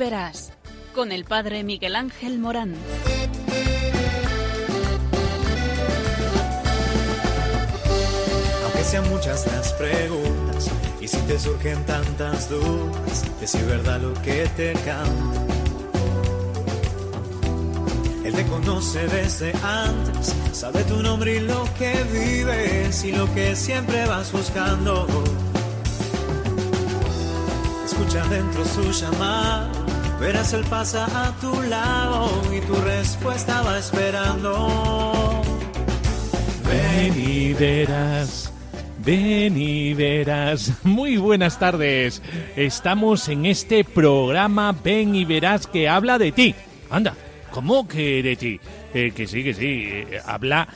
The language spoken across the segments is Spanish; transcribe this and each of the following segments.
verás con el Padre Miguel Ángel Morán. Aunque sean muchas las preguntas y si te surgen tantas dudas, es verdad lo que te canta. Él te conoce desde antes, sabe tu nombre y lo que vives y lo que siempre vas buscando. Escucha dentro su llamada, verás él pasa a tu lado y tu respuesta va esperando. Ven y verás. Ven y verás. Muy buenas tardes. Estamos en este programa Ven y verás que habla de ti. Anda, ¿cómo que de ti? Eh, que sí, que sí. eh, habla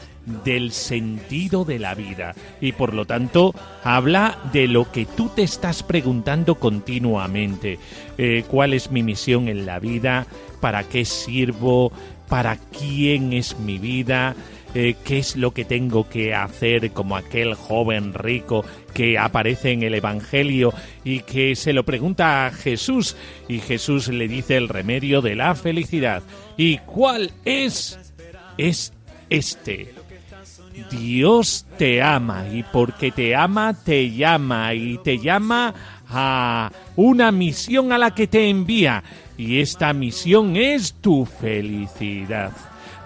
del sentido de la vida y por lo tanto habla de lo que tú te estás preguntando continuamente. Eh, ¿Cuál es mi misión en la vida? ¿Para qué sirvo? ¿Para quién es mi vida? eh, qué es lo que tengo que hacer como aquel joven rico que aparece en el Evangelio y que se lo pregunta a Jesús y Jesús le dice el remedio de la felicidad. ¿Y cuál es? Es este. Dios te ama y porque te ama te llama y te llama a una misión a la que te envía y esta misión es tu felicidad.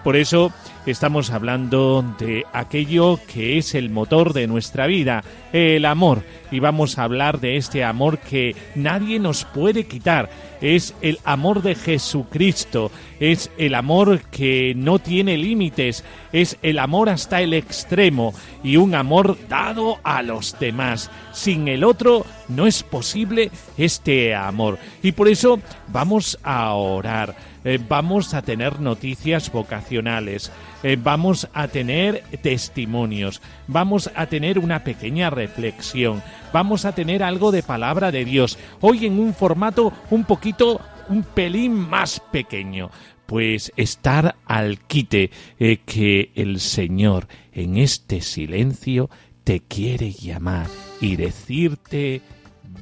Por eso estamos hablando de aquello que es el motor de nuestra vida, el amor. Y vamos a hablar de este amor que nadie nos puede quitar. Es el amor de Jesucristo, es el amor que no tiene límites, es el amor hasta el extremo y un amor dado a los demás. Sin el otro no es posible este amor. Y por eso vamos a orar eh, vamos a tener noticias vocacionales, eh, vamos a tener testimonios, vamos a tener una pequeña reflexión, vamos a tener algo de palabra de Dios, hoy en un formato un poquito, un pelín más pequeño. Pues estar al quite eh, que el Señor en este silencio te quiere llamar y decirte,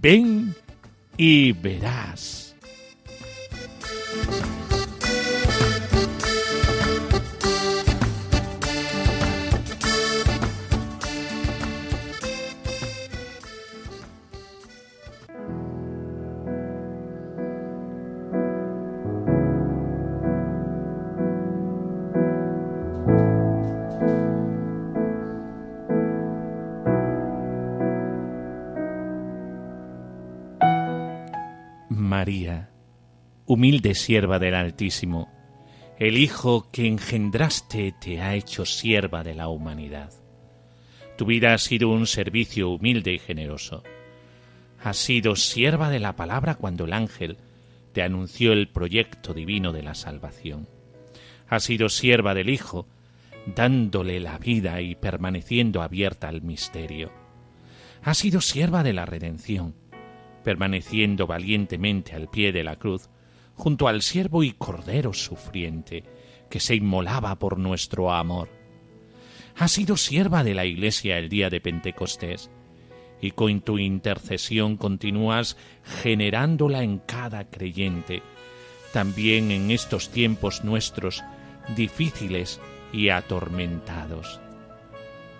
ven y verás. Sierva del Altísimo, el Hijo que engendraste te ha hecho sierva de la humanidad. Tu vida ha sido un servicio humilde y generoso. Has sido sierva de la palabra cuando el ángel te anunció el proyecto divino de la salvación. Has sido sierva del Hijo, dándole la vida y permaneciendo abierta al misterio. Has sido sierva de la redención, permaneciendo valientemente al pie de la cruz, junto al siervo y cordero sufriente, que se inmolaba por nuestro amor. Has sido sierva de la Iglesia el día de Pentecostés, y con tu intercesión continúas generándola en cada creyente, también en estos tiempos nuestros difíciles y atormentados.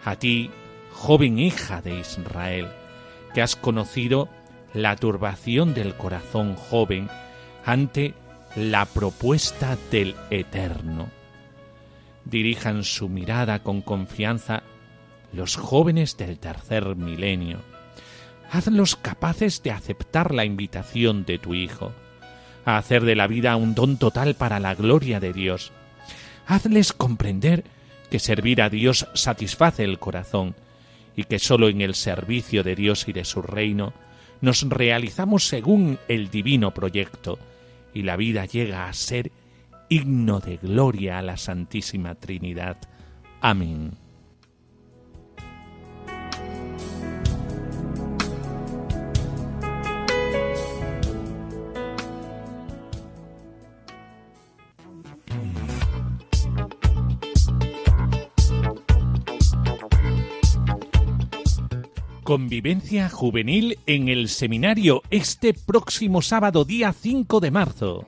A ti, joven hija de Israel, que has conocido la turbación del corazón joven ante la propuesta del Eterno. Dirijan su mirada con confianza los jóvenes del tercer milenio. Hazlos capaces de aceptar la invitación de tu Hijo, a hacer de la vida un don total para la gloria de Dios. Hazles comprender que servir a Dios satisface el corazón y que sólo en el servicio de Dios y de su reino nos realizamos según el divino proyecto y la vida llega a ser himno de gloria a la Santísima Trinidad. Amén. Convivencia juvenil en el seminario este próximo sábado día 5 de marzo.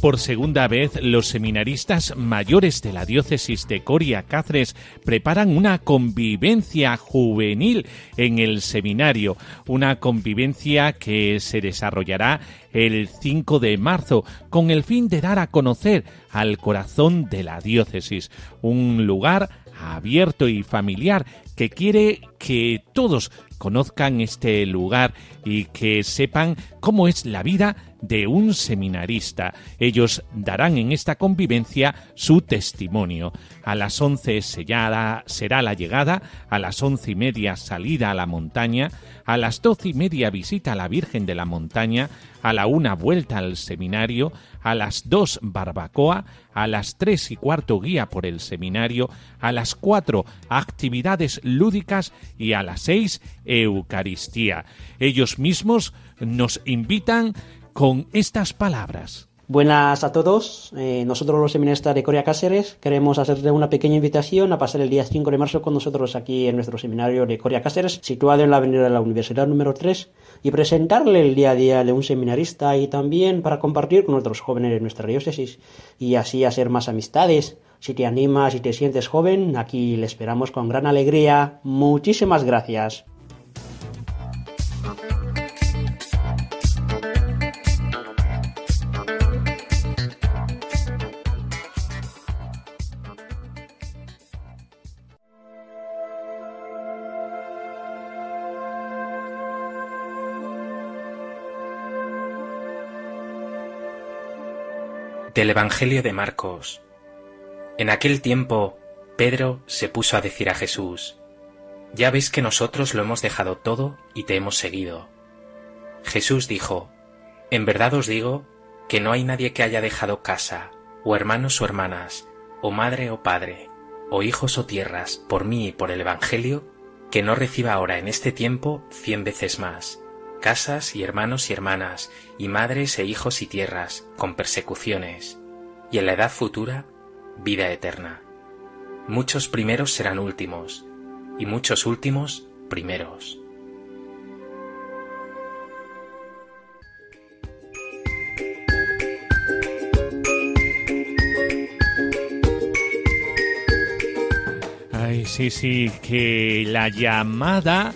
Por segunda vez, los seminaristas mayores de la diócesis de Coria Cáceres preparan una convivencia juvenil en el seminario, una convivencia que se desarrollará el 5 de marzo con el fin de dar a conocer al corazón de la diócesis, un lugar abierto y familiar que quiere que todos conozcan este lugar y que sepan cómo es la vida de un seminarista. Ellos darán en esta convivencia su testimonio. A las once sellada será la llegada, a las once y media salida a la montaña, a las doce y media visita a la Virgen de la Montaña, a la una vuelta al seminario, a las dos barbacoa, a las tres y cuarto guía por el seminario, a las cuatro actividades lúdicas y a las seis Eucaristía. Ellos mismos nos invitan con estas palabras. Buenas a todos. Eh, nosotros los seminaristas de Corea Cáceres queremos hacerle una pequeña invitación a pasar el día 5 de marzo con nosotros aquí en nuestro seminario de Corea Cáceres, situado en la avenida de la Universidad número 3, y presentarle el día a día de un seminarista y también para compartir con otros jóvenes de nuestra diócesis y así hacer más amistades. Si te animas, si te sientes joven, aquí le esperamos con gran alegría. Muchísimas gracias. Evangelio de Marcos. En aquel tiempo, Pedro se puso a decir a Jesús, Ya ves que nosotros lo hemos dejado todo y te hemos seguido. Jesús dijo, En verdad os digo que no hay nadie que haya dejado casa, o hermanos o hermanas, o madre o padre, o hijos o tierras, por mí y por el Evangelio, que no reciba ahora en este tiempo cien veces más casas y hermanos y hermanas, y madres e hijos y tierras, con persecuciones, y en la edad futura, vida eterna. Muchos primeros serán últimos, y muchos últimos primeros. Ay, sí, sí, que la llamada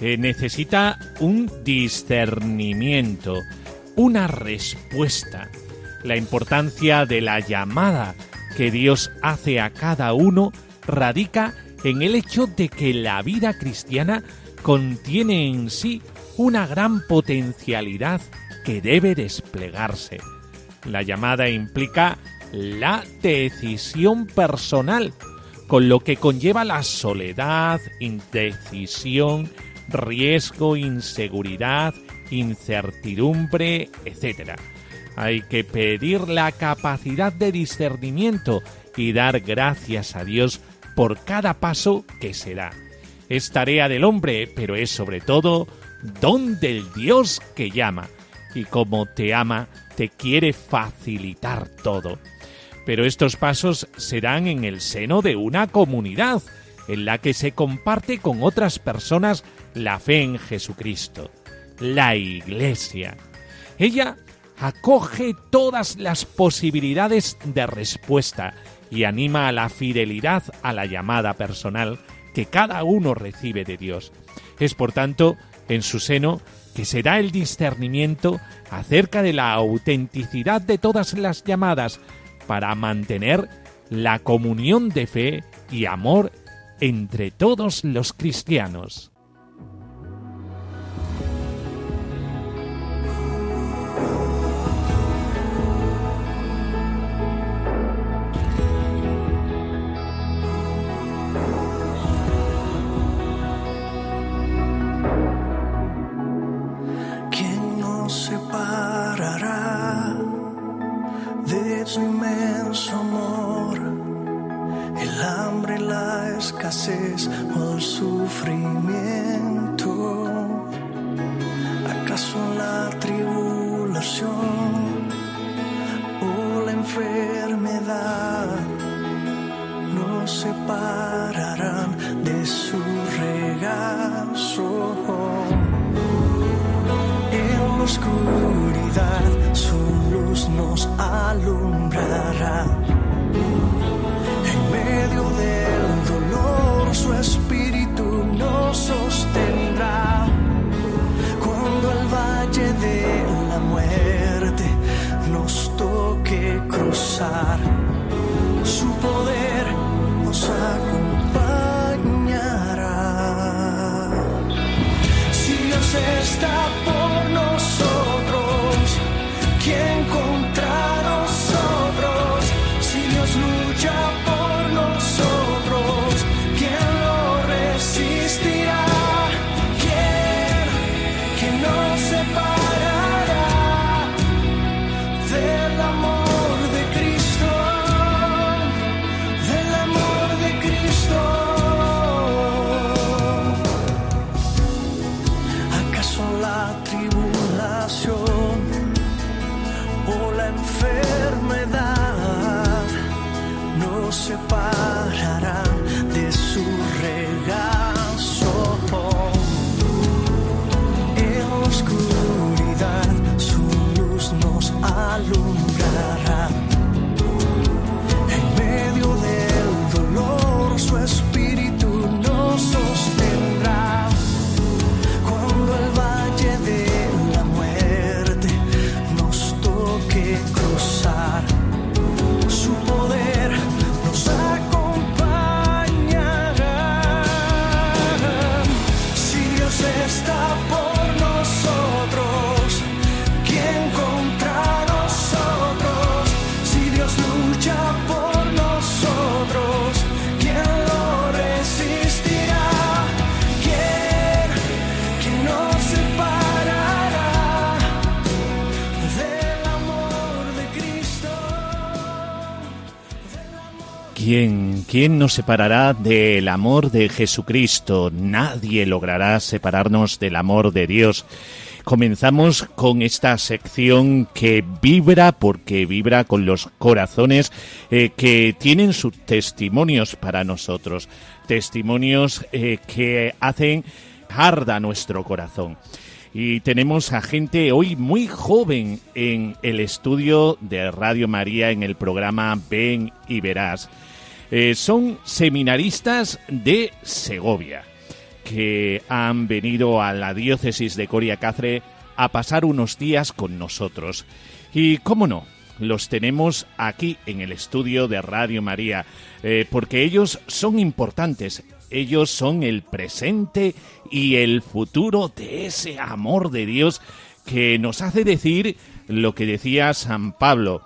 eh, necesita un discernimiento, una respuesta. La importancia de la llamada que Dios hace a cada uno radica en el hecho de que la vida cristiana contiene en sí una gran potencialidad que debe desplegarse. La llamada implica la decisión personal, con lo que conlleva la soledad, indecisión, riesgo, inseguridad, incertidumbre, etc. Hay que pedir la capacidad de discernimiento y dar gracias a Dios por cada paso que se da. Es tarea del hombre, pero es sobre todo don del Dios que llama. Y como te ama, te quiere facilitar todo. Pero estos pasos se dan en el seno de una comunidad, en la que se comparte con otras personas la fe en Jesucristo, la Iglesia. Ella acoge todas las posibilidades de respuesta y anima a la fidelidad a la llamada personal que cada uno recibe de Dios. Es por tanto en su seno que se da el discernimiento acerca de la autenticidad de todas las llamadas para mantener la comunión de fe y amor entre todos los cristianos. ¿Quién, ¿Quién nos separará del amor de Jesucristo? Nadie logrará separarnos del amor de Dios. Comenzamos con esta sección que vibra porque vibra con los corazones eh, que tienen sus testimonios para nosotros. Testimonios eh, que hacen arda nuestro corazón. Y tenemos a gente hoy muy joven en el estudio de Radio María en el programa Ven y Verás. Eh, son seminaristas de Segovia que han venido a la diócesis de Coria Cáceres a pasar unos días con nosotros. Y cómo no, los tenemos aquí en el estudio de Radio María, eh, porque ellos son importantes, ellos son el presente y el futuro de ese amor de Dios que nos hace decir lo que decía San Pablo.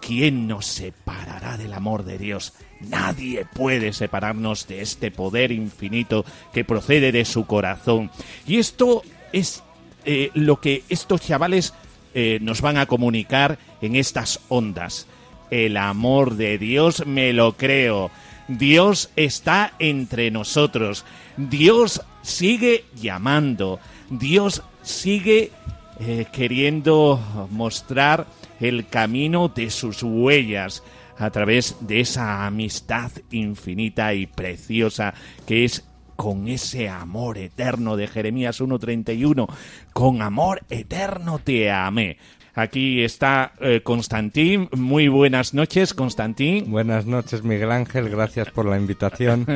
¿Quién nos separará del amor de Dios? Nadie puede separarnos de este poder infinito que procede de su corazón. Y esto es eh, lo que estos chavales eh, nos van a comunicar en estas ondas. El amor de Dios me lo creo. Dios está entre nosotros. Dios sigue llamando. Dios sigue eh, queriendo mostrar el camino de sus huellas a través de esa amistad infinita y preciosa que es con ese amor eterno de Jeremías 1.31. Con amor eterno te amé. Aquí está eh, Constantín. Muy buenas noches, Constantín. Buenas noches, Miguel Ángel. Gracias por la invitación.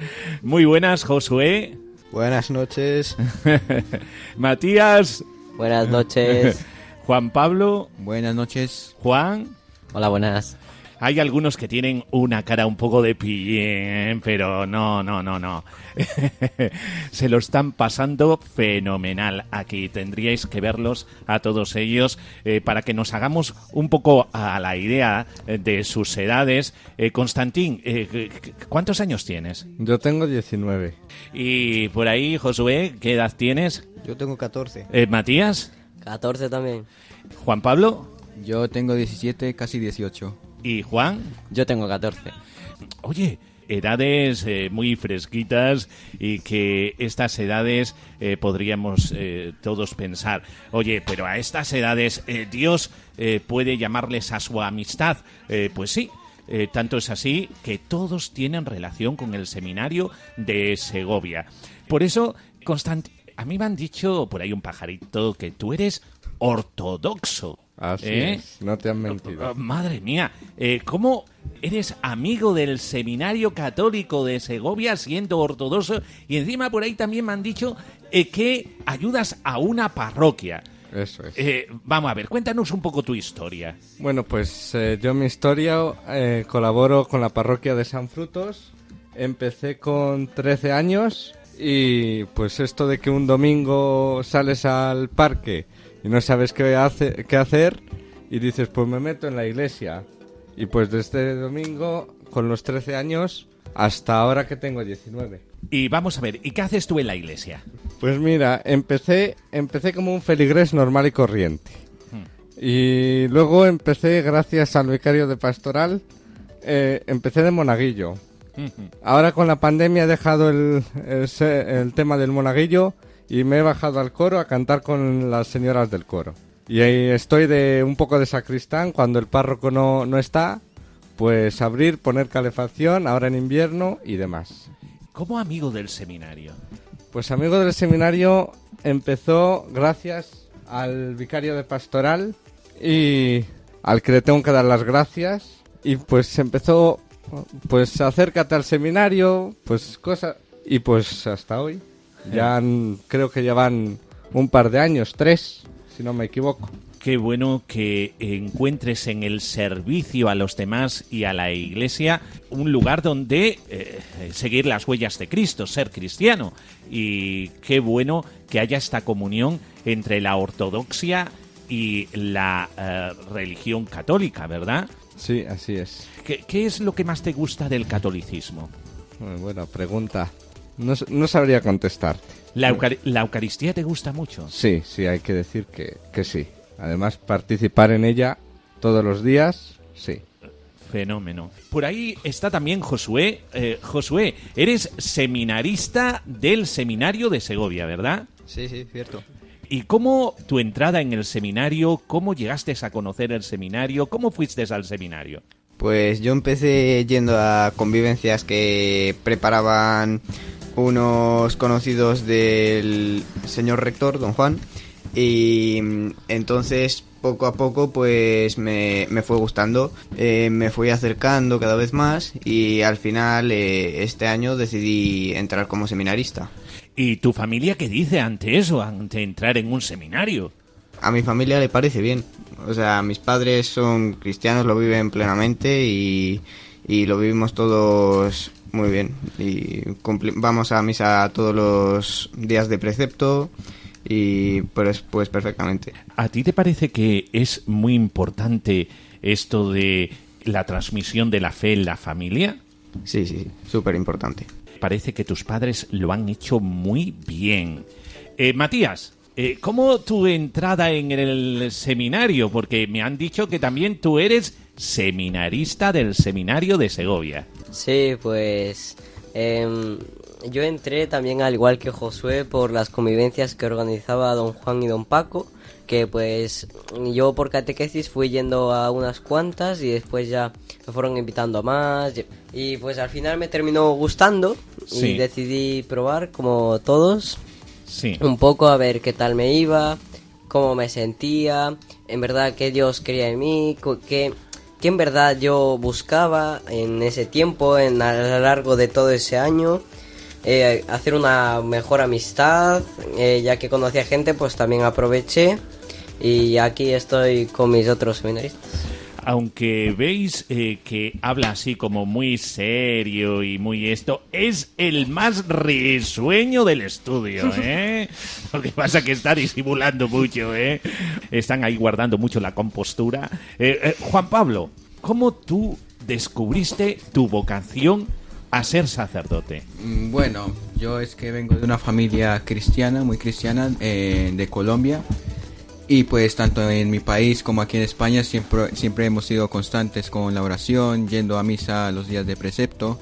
Muy buenas, Josué. Buenas noches. Matías. Buenas noches. Juan Pablo. Buenas noches. Juan. Hola, buenas. Hay algunos que tienen una cara un poco de pillén, pero no, no, no, no. Se lo están pasando fenomenal aquí. Tendríais que verlos a todos ellos eh, para que nos hagamos un poco a la idea eh, de sus edades. Eh, Constantín, eh, ¿cuántos años tienes? Yo tengo 19. Y por ahí, Josué, ¿qué edad tienes? Yo tengo 14. Eh, Matías, 14 también. Juan Pablo Yo tengo 17, casi 18. Y Juan. Yo tengo 14. Oye, edades eh, muy fresquitas y que estas edades eh, podríamos eh, todos pensar, oye, pero a estas edades eh, Dios puede llamarles a su amistad. Pues sí, tanto es así que todos tienen relación con el seminario de Segovia. Por eso, Constant, a mí me han dicho por ahí un pajarito que tú eres ortodoxo. Así ¿eh? es, no te han mentido. Oh, Madre mía, eh, ¿cómo eres amigo del Seminario Católico de Segovia siendo ortodoxo? Y encima por ahí también me han dicho eh, que ayudas a una parroquia. Eso es. Vamos a ver, cuéntanos un poco tu historia. Bueno, pues yo mi historia colaboro con la parroquia de San Frutos. Empecé con 13 años y pues esto de que un domingo sales al parque y no sabes qué, hace, qué hacer y dices pues me meto en la iglesia. Y pues desde domingo con los 13 años hasta ahora que tengo 19. Y vamos a ver, ¿y qué haces tú en la iglesia? Pues mira, empecé, empecé como un feligrés normal y corriente. Y luego empecé, gracias al vicario de pastoral, eh, empecé de monaguillo. Ahora con la pandemia he dejado el, el tema del monaguillo y me he bajado al coro a cantar con las señoras del coro. Y ahí estoy de un poco de sacristán cuando el párroco no, no está, pues abrir, poner calefacción, ahora en invierno y demás. ¿Cómo amigo del seminario? Pues amigo del seminario empezó gracias al vicario de pastoral y al que le tengo que dar las gracias y pues empezó pues acércate al seminario, pues cosas y pues hasta hoy ya han- creo que llevan un par de años, tres, si no me equivoco. Qué bueno que encuentres en el servicio a los demás y a la iglesia un lugar donde eh, seguir las huellas de Cristo, ser cristiano. Y qué bueno que haya esta comunión entre la ortodoxia y la eh, religión católica, ¿verdad? Sí, así es. ¿Qué, qué es lo que más te gusta del catolicismo? Muy buena pregunta. No, no sabría contestarte. ¿La, Eucar- la Eucaristía te gusta mucho? Sí, sí, hay que decir que, que sí. Además, participar en ella todos los días, sí. Fenómeno. Por ahí está también Josué. Eh, Josué, eres seminarista del seminario de Segovia, ¿verdad? Sí, sí, cierto. ¿Y cómo tu entrada en el seminario, cómo llegaste a conocer el seminario, cómo fuiste al seminario? Pues yo empecé yendo a convivencias que preparaban unos conocidos del señor rector, don Juan, y mm, entonces poco a poco pues me, me fue gustando, eh, me fui acercando cada vez más y al final eh, este año decidí entrar como seminarista. ¿Y tu familia qué dice ante eso, ante entrar en un seminario? A mi familia le parece bien. O sea, mis padres son cristianos, lo viven plenamente y, y lo vivimos todos muy bien. Y vamos a misa todos los días de precepto y pues, pues perfectamente. ¿A ti te parece que es muy importante esto de la transmisión de la fe en la familia? Sí, sí, súper importante. Parece que tus padres lo han hecho muy bien. Eh, Matías, eh, ¿cómo tu entrada en el seminario? Porque me han dicho que también tú eres seminarista del seminario de Segovia. Sí, pues em, yo entré también al igual que Josué por las convivencias que organizaba don Juan y don Paco, que pues yo por catequesis fui yendo a unas cuantas y después ya me fueron invitando a más y pues al final me terminó gustando Sí. y decidí probar como todos Sí. un poco a ver qué tal me iba, cómo me sentía, en verdad qué Dios quería de mí, qué, qué en verdad yo buscaba en ese tiempo, en a lo largo de todo ese año. eh, hacer una mejor amistad, eh, ya que conocía gente, pues también aproveché y aquí estoy con mis otros seminaristas. Aunque veis eh, que habla así como muy serio y muy esto, es el más risueño del estudio, ¿eh? Lo que pasa que está disimulando mucho, ¿eh? Están ahí guardando mucho la compostura. Eh, eh, Juan Pablo, ¿cómo tú descubriste tu vocación a ser sacerdote? Mm, Bueno, yo es que vengo de una familia cristiana, muy cristiana, eh, de Colombia. Y pues tanto en mi país como aquí en España siempre, siempre hemos sido constantes con la oración, yendo a misa los días de precepto.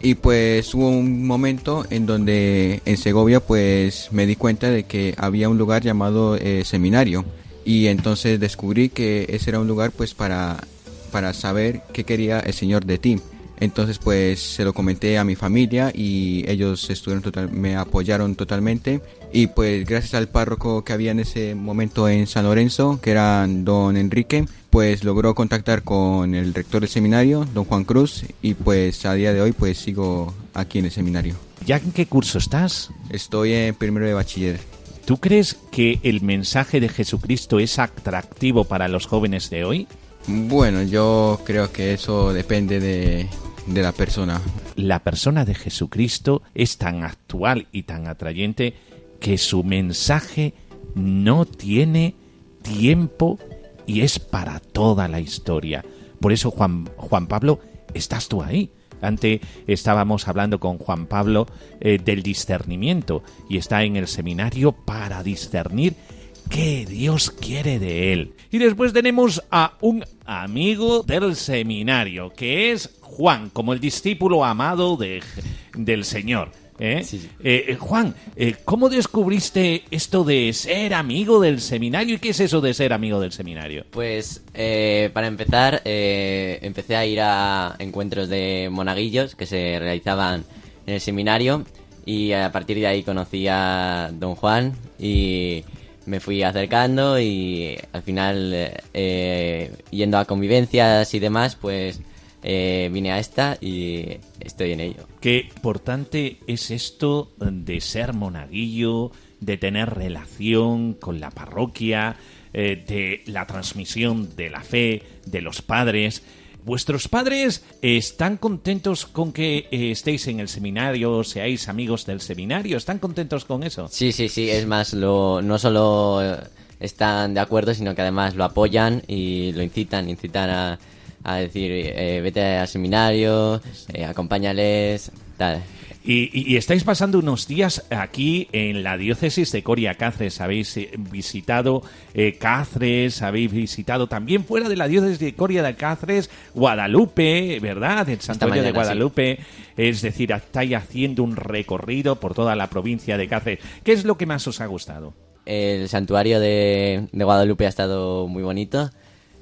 Y pues hubo un momento en donde en Segovia pues me di cuenta de que había un lugar llamado eh, seminario. Y entonces descubrí que ese era un lugar pues para, para saber qué quería el Señor de ti. Entonces pues se lo comenté a mi familia y ellos estuvieron total, me apoyaron totalmente y pues gracias al párroco que había en ese momento en San Lorenzo, que era don Enrique, pues logró contactar con el rector del seminario, don Juan Cruz, y pues a día de hoy pues sigo aquí en el seminario. ¿Ya en qué curso estás? Estoy en primero de bachiller. ¿Tú crees que el mensaje de Jesucristo es atractivo para los jóvenes de hoy? Bueno, yo creo que eso depende de, de la persona. La persona de Jesucristo es tan actual y tan atrayente que su mensaje no tiene tiempo y es para toda la historia. Por eso, Juan, Juan Pablo, estás tú ahí. Antes estábamos hablando con Juan Pablo eh, del discernimiento y está en el seminario para discernir qué Dios quiere de él. Y después tenemos a un amigo del seminario, que es Juan, como el discípulo amado de, del Señor. ¿Eh? Eh, eh, Juan, eh, ¿cómo descubriste esto de ser amigo del seminario? ¿Y qué es eso de ser amigo del seminario? Pues eh, para empezar, eh, empecé a ir a encuentros de monaguillos que se realizaban en el seminario y a partir de ahí conocí a don Juan y me fui acercando y al final eh, yendo a convivencias y demás, pues eh, vine a esta y estoy en ello. Qué importante es esto de ser monaguillo, de tener relación con la parroquia, eh, de la transmisión de la fe, de los padres. ¿Vuestros padres están contentos con que eh, estéis en el seminario, seáis amigos del seminario? ¿Están contentos con eso? Sí, sí, sí, es más, lo, no solo eh, están de acuerdo, sino que además lo apoyan y lo incitan, incitan a, a decir, eh, vete al seminario, eh, acompáñales, tal. Y, y- y estáis pasando unos días aquí en la diócesis de Coria Cáceres. Habéis eh, visitado eh, Cáceres, habéis visitado también fuera de la diócesis de Coria de Cáceres, Guadalupe, ¿verdad? El santuario de sí. Guadalupe. Es decir, estáis haciendo un recorrido por toda la provincia de Cáceres. ¿Qué es lo que más os ha gustado? El santuario de, de Guadalupe ha estado muy bonito.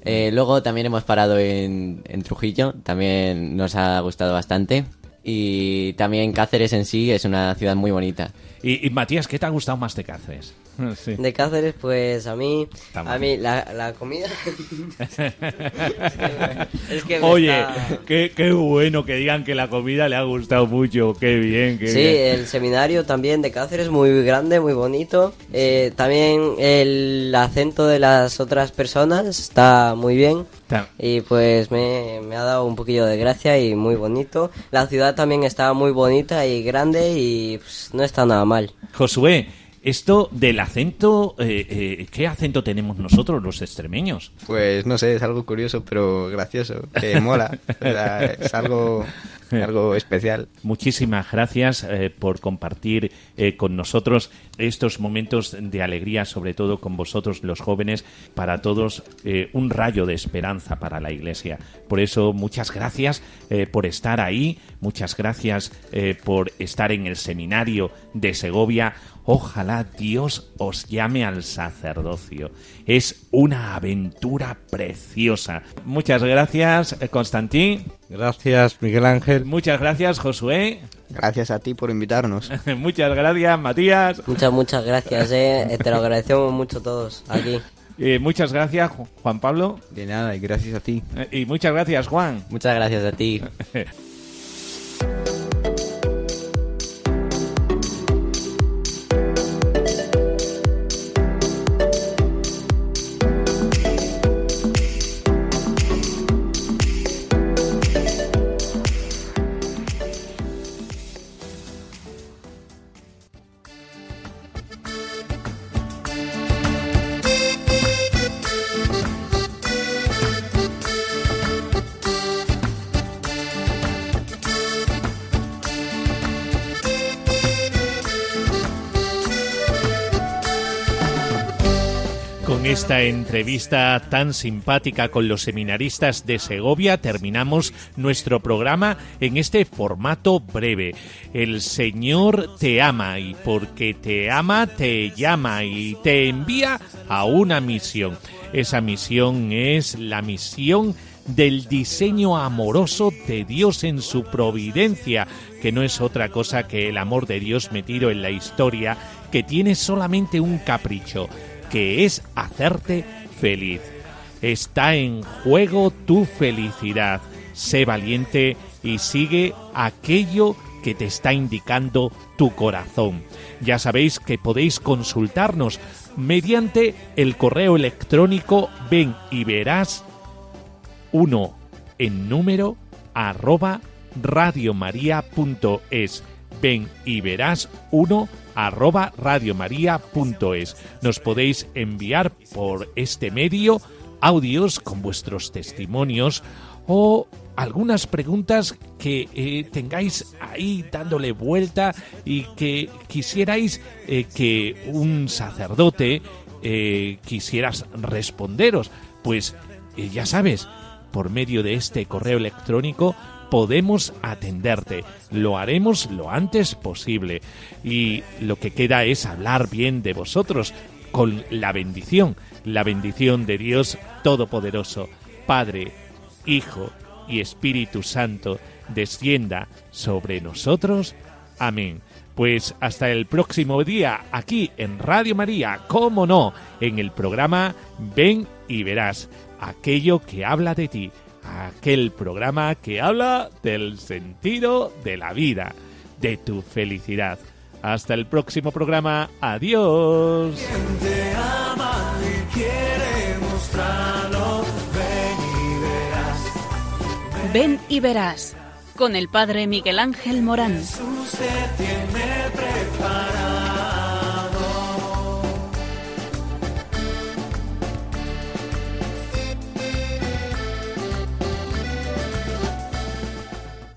Eh, luego también hemos parado en, en Trujillo, también nos ha gustado bastante. Y también Cáceres en sí es una ciudad muy bonita. Y, y, Matías, ¿qué te ha gustado más de Cáceres? Sí. De Cáceres, pues a mí, a mí la, la comida. es que Oye, está- qué, qué bueno que digan que la comida le ha gustado mucho. Qué bien, qué Sí, bien. el seminario también de Cáceres, muy grande, muy bonito. Eh, también el acento de las otras personas está muy bien. Y pues me, me ha dado un poquillo de gracia y muy bonito. La ciudad también está muy bonita y grande y pues, no está nada mal. Josué, esto del acento, eh, eh, ¿qué acento tenemos nosotros los extremeños? Pues no sé, es algo curioso, pero gracioso, que mola. O sea, es algo, algo especial. Muchísimas gracias eh, por compartir con nosotros estos momentos de alegría, sobre todo con vosotros los jóvenes, para todos un rayo de esperanza para la Iglesia. Por eso, muchas gracias por estar ahí, muchas gracias eh, por estar en el seminario de Segovia. Ojalá Dios os llame al sacerdocio. Es una aventura preciosa. Muchas gracias, eh, Constantín. Gracias, Miguel Ángel. Muchas gracias, Josué. Gracias a ti por invitarnos. Muchas gracias, Matías. Muchas, muchas gracias, eh. Te lo agradecemos mucho todos aquí. Eh, muchas gracias, Ju- Juan Pablo. De nada, y gracias a ti. Eh, y muchas gracias, Juan. Muchas gracias a ti. Con esta entrevista tan simpática con los seminaristas de Segovia terminamos nuestro programa en este formato breve. El Señor te ama y porque te ama te llama y te envía a una misión. Esa misión es la misión del diseño amoroso de Dios en su providencia, que no es otra cosa que el amor de Dios metido en la historia, que tiene solamente un capricho, que es hacerte feliz. Está en juego tu felicidad. Sé valiente y sigue aquello que te está indicando tu corazón. Ya sabéis que podéis consultarnos mediante el correo electrónico ven y verás uno en número arroba radiomaria.es. Ven y verás uno arroba radiomaria.es. Nos podéis enviar por este medio audios con vuestros testimonios o algunas preguntas que eh, tengáis ahí dándole vuelta y que quisierais eh, que un sacerdote eh, quisieras responderos. Pues ya sabes, por medio de este correo electrónico podemos atenderte. Lo haremos lo antes posible. Y lo que queda es hablar bien de vosotros con la bendición, la bendición de Dios Todopoderoso, Padre, Hijo y Espíritu Santo, descienda sobre nosotros. Amén. Pues hasta el próximo día, aquí en Radio María, cómo no, en el programa Ven y verás aquello que habla de ti, aquel programa que habla del sentido de la vida, de tu felicidad. Hasta el próximo programa. Adiós. Te ama y quiere mostrarlo. Ven y verás. Ven y verás con el padre Miguel Ángel Morán. Jesús te tiene preparado.